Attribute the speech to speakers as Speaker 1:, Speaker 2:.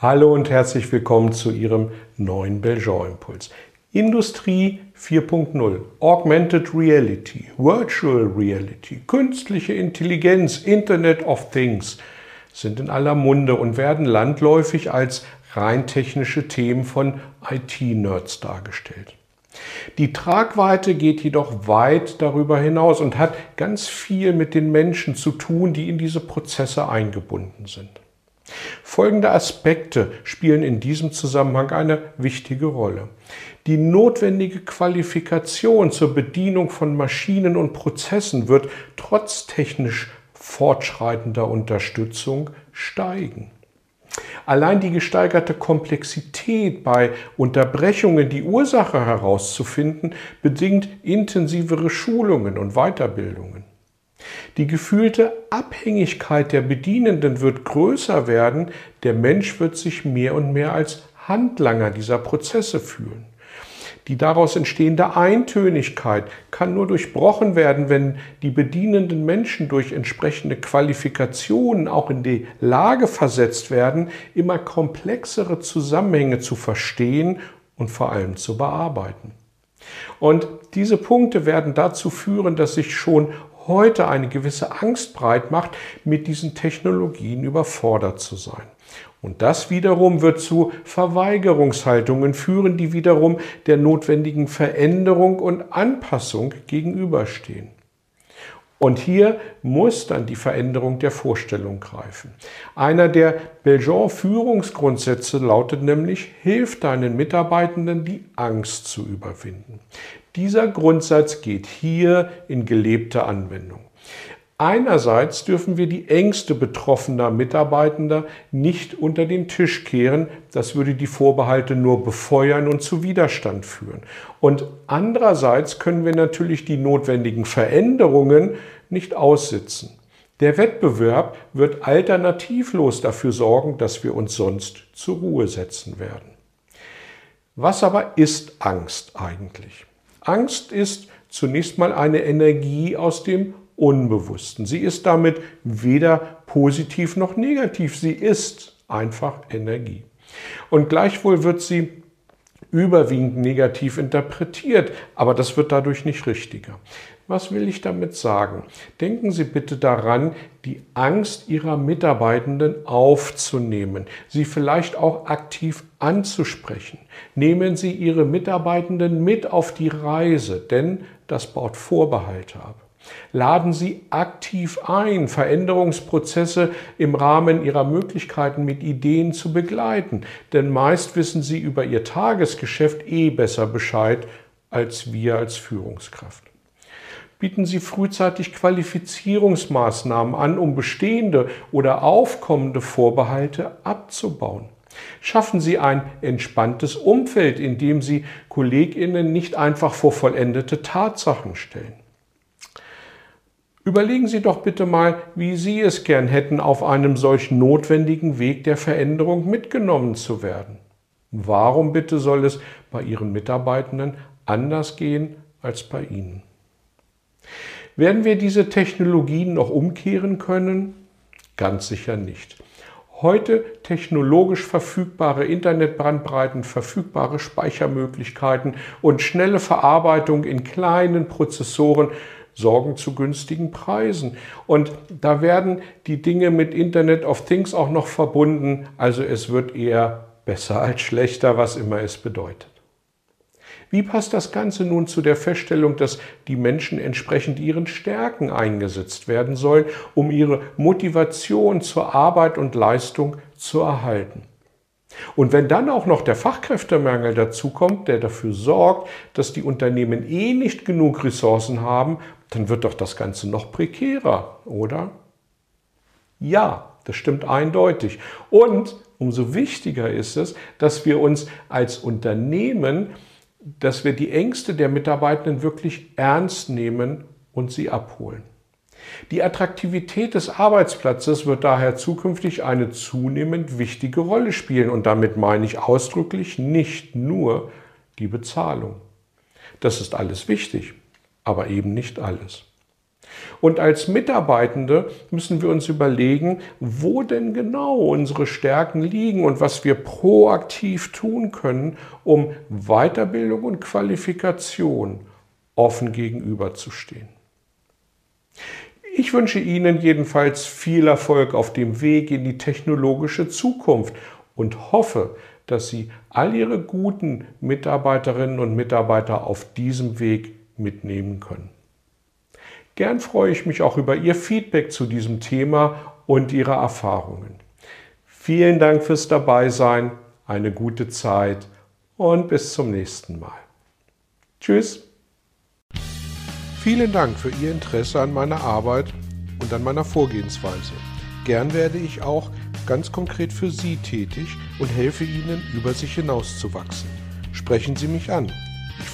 Speaker 1: Hallo und herzlich willkommen zu Ihrem neuen Belgian Impuls. Industrie 4.0, Augmented Reality, Virtual Reality, künstliche Intelligenz, Internet of Things sind in aller Munde und werden landläufig als rein technische Themen von IT-Nerds dargestellt. Die Tragweite geht jedoch weit darüber hinaus und hat ganz viel mit den Menschen zu tun, die in diese Prozesse eingebunden sind. Folgende Aspekte spielen in diesem Zusammenhang eine wichtige Rolle. Die notwendige Qualifikation zur Bedienung von Maschinen und Prozessen wird trotz technisch fortschreitender Unterstützung steigen. Allein die gesteigerte Komplexität bei Unterbrechungen, die Ursache herauszufinden, bedingt intensivere Schulungen und Weiterbildungen. Die gefühlte Abhängigkeit der Bedienenden wird größer werden, der Mensch wird sich mehr und mehr als Handlanger dieser Prozesse fühlen. Die daraus entstehende Eintönigkeit kann nur durchbrochen werden, wenn die bedienenden Menschen durch entsprechende Qualifikationen auch in die Lage versetzt werden, immer komplexere Zusammenhänge zu verstehen und vor allem zu bearbeiten. Und diese Punkte werden dazu führen, dass sich schon heute eine gewisse Angst breit macht, mit diesen Technologien überfordert zu sein. Und das wiederum wird zu Verweigerungshaltungen führen, die wiederum der notwendigen Veränderung und Anpassung gegenüberstehen. Und hier muss dann die Veränderung der Vorstellung greifen. Einer der Belgian-Führungsgrundsätze lautet nämlich, hilf deinen Mitarbeitenden, die Angst zu überwinden. Dieser Grundsatz geht hier in gelebte Anwendung. Einerseits dürfen wir die Ängste betroffener Mitarbeitender nicht unter den Tisch kehren. Das würde die Vorbehalte nur befeuern und zu Widerstand führen. Und andererseits können wir natürlich die notwendigen Veränderungen nicht aussitzen. Der Wettbewerb wird alternativlos dafür sorgen, dass wir uns sonst zur Ruhe setzen werden. Was aber ist Angst eigentlich? Angst ist zunächst mal eine Energie aus dem Unbewussten. Sie ist damit weder positiv noch negativ. Sie ist einfach Energie. Und gleichwohl wird sie überwiegend negativ interpretiert, aber das wird dadurch nicht richtiger. Was will ich damit sagen? Denken Sie bitte daran, die Angst Ihrer Mitarbeitenden aufzunehmen, sie vielleicht auch aktiv anzusprechen. Nehmen Sie Ihre Mitarbeitenden mit auf die Reise, denn das baut Vorbehalte ab. Laden Sie aktiv ein, Veränderungsprozesse im Rahmen Ihrer Möglichkeiten mit Ideen zu begleiten, denn meist wissen Sie über Ihr Tagesgeschäft eh besser Bescheid als wir als Führungskraft. Bieten Sie frühzeitig Qualifizierungsmaßnahmen an, um bestehende oder aufkommende Vorbehalte abzubauen. Schaffen Sie ein entspanntes Umfeld, in dem Sie Kolleginnen nicht einfach vor vollendete Tatsachen stellen. Überlegen Sie doch bitte mal, wie Sie es gern hätten, auf einem solch notwendigen Weg der Veränderung mitgenommen zu werden. Warum bitte soll es bei Ihren Mitarbeitenden anders gehen als bei Ihnen? Werden wir diese Technologien noch umkehren können? Ganz sicher nicht. Heute technologisch verfügbare Internetbrandbreiten, verfügbare Speichermöglichkeiten und schnelle Verarbeitung in kleinen Prozessoren sorgen zu günstigen Preisen. Und da werden die Dinge mit Internet of Things auch noch verbunden. Also es wird eher besser als schlechter, was immer es bedeutet. Wie passt das Ganze nun zu der Feststellung, dass die Menschen entsprechend ihren Stärken eingesetzt werden sollen, um ihre Motivation zur Arbeit und Leistung zu erhalten? Und wenn dann auch noch der Fachkräftemangel dazukommt, der dafür sorgt, dass die Unternehmen eh nicht genug Ressourcen haben, dann wird doch das Ganze noch prekärer, oder? Ja, das stimmt eindeutig. Und umso wichtiger ist es, dass wir uns als Unternehmen, dass wir die Ängste der Mitarbeitenden wirklich ernst nehmen und sie abholen. Die Attraktivität des Arbeitsplatzes wird daher zukünftig eine zunehmend wichtige Rolle spielen und damit meine ich ausdrücklich nicht nur die Bezahlung. Das ist alles wichtig, aber eben nicht alles. Und als Mitarbeitende müssen wir uns überlegen, wo denn genau unsere Stärken liegen und was wir proaktiv tun können, um Weiterbildung und Qualifikation offen gegenüberzustehen. Ich wünsche Ihnen jedenfalls viel Erfolg auf dem Weg in die technologische Zukunft und hoffe, dass Sie all Ihre guten Mitarbeiterinnen und Mitarbeiter auf diesem Weg mitnehmen können. Gern freue ich mich auch über Ihr Feedback zu diesem Thema und Ihre Erfahrungen. Vielen Dank fürs Dabeisein, eine gute Zeit und bis zum nächsten Mal. Tschüss. Vielen Dank für Ihr Interesse an meiner Arbeit und an meiner Vorgehensweise. Gern werde ich auch ganz konkret für Sie tätig und helfe Ihnen, über sich hinauszuwachsen. Sprechen Sie mich an.